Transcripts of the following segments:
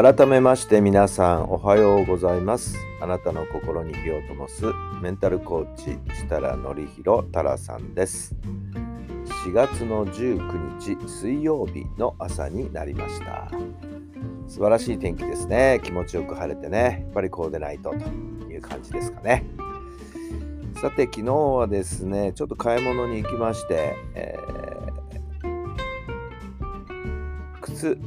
改めまして皆さんおはようございます。あなたの心に火を灯す。メンタルコーチ設楽範弘太良さんです。4月の19日水曜日の朝になりました。素晴らしい天気ですね。気持ちよく晴れてね。やっぱりこうでないとという感じですかね。さて昨日はですねちょっと買い物に行きまして、えー、靴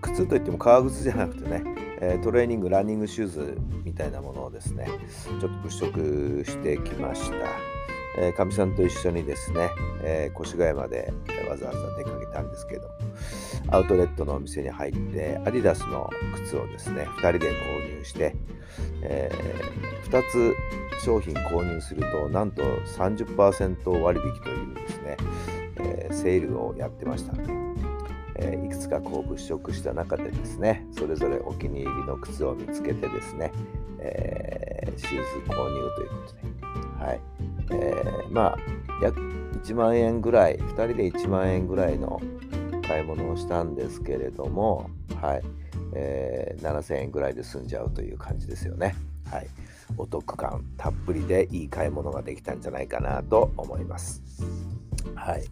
靴といっても革靴じゃなくてね、えトレーニングランニングシューズみたいなものをですねちょっと物色してきました。えかみさんと一緒にですね、えー、越谷までわざわざ出かけたんですけどアウトレットのお店に入ってアディダスの靴をですね2人で購入して、えー、2つ商品購入するとなんと30%割引というですね、えー、セールをやってました。のでえ、いくつかこう物色した中でですねそれぞれお気に入りの靴を見つけてですね、えー、シューズ購入ということで、はいえー、まあ約1万円ぐらい2人で1万円ぐらいの買い物をしたんですけれども、はいえー、7000円ぐらいで済んじゃうという感じですよね。はい、お得感たっぷりでいい買い物ができたんじゃないかなと思います。はい、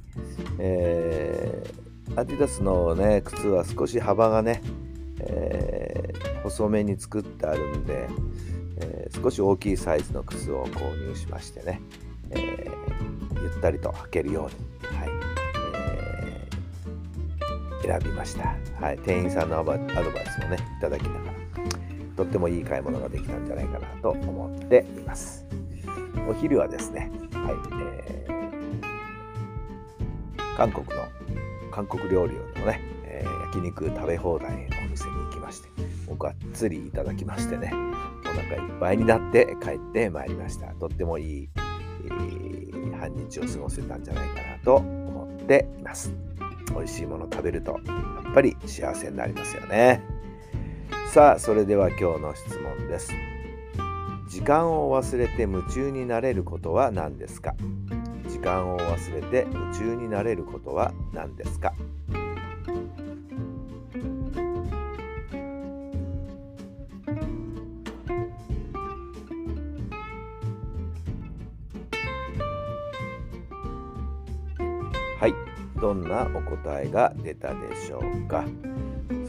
えアディダスのね靴は少し幅がね、えー、細めに作ってあるんで、えー、少し大きいサイズの靴を購入しましてね、えー、ゆったりと履けるように、はいえ選びました、はい、店員さんのアドバイスもねいただきながらとってもいい買い物ができたんじゃないかなと思っています。お昼はですね、はいえー韓国の韓国料理のね、えー、焼肉食べ放題のお店に行きまして、もがっつりいただきましてね、お腹いっぱいになって帰ってまいりました。とってもいい、えー、半日を過ごせたんじゃないかなと思っています。美味しいもの食べると、やっぱり幸せになりますよね。さあ、それでは今日の質問です。時間を忘れて夢中になれることは何ですか？時間を忘れて夢中になれることは何ですか？はい。どんなお答えが出たでしょうか？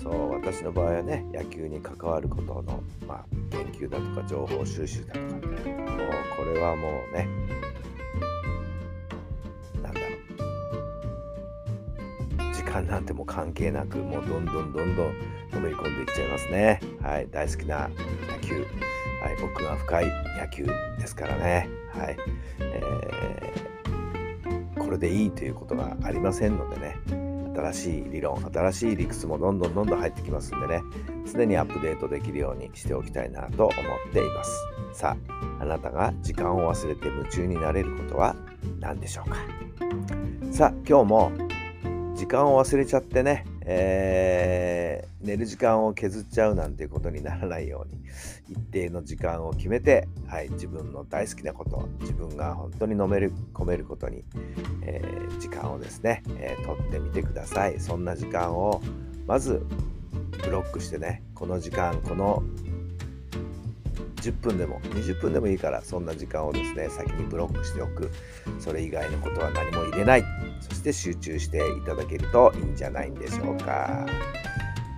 そう私の場合はね野球に関わることの、まあ、研究だとか情報収集だとかもうこれはもうね間なんても関係なくもうどんどんどんどんのめり込んでいっちゃいますね。はい、大好きな野球、はい、奥が深い野球ですからね。はい、えー、これでいいということがありませんのでね。新しい理論、新しい理屈もどんどんどんどん入ってきますんでね、常にアップデートできるようにしておきたいなと思っています。さあ、あなたが時間を忘れて夢中になれることは何でしょうか？さあ、今日も時間を忘れちゃってね、えー、寝る時間を削っちゃうなんていうことにならないように一定の時間を決めて、はい、自分の大好きなこと自分が本当に飲める込めることに、えー、時間をですね、えー、取ってみてください。そんな時間をまずブロックしてねこの時間この10分でも20分でもいいからそんな時間をですね先にブロックしておく。それ以外のことは何も入れない。そして集中していただけるといいんじゃないんでしょうか。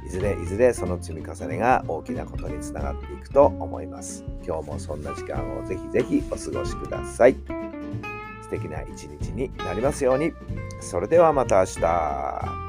いずれいずれその積み重ねが大きなことにつながっていくと思います。今日もそんな時間をぜひぜひお過ごしください。素敵な一日になりますように。それではまた明日。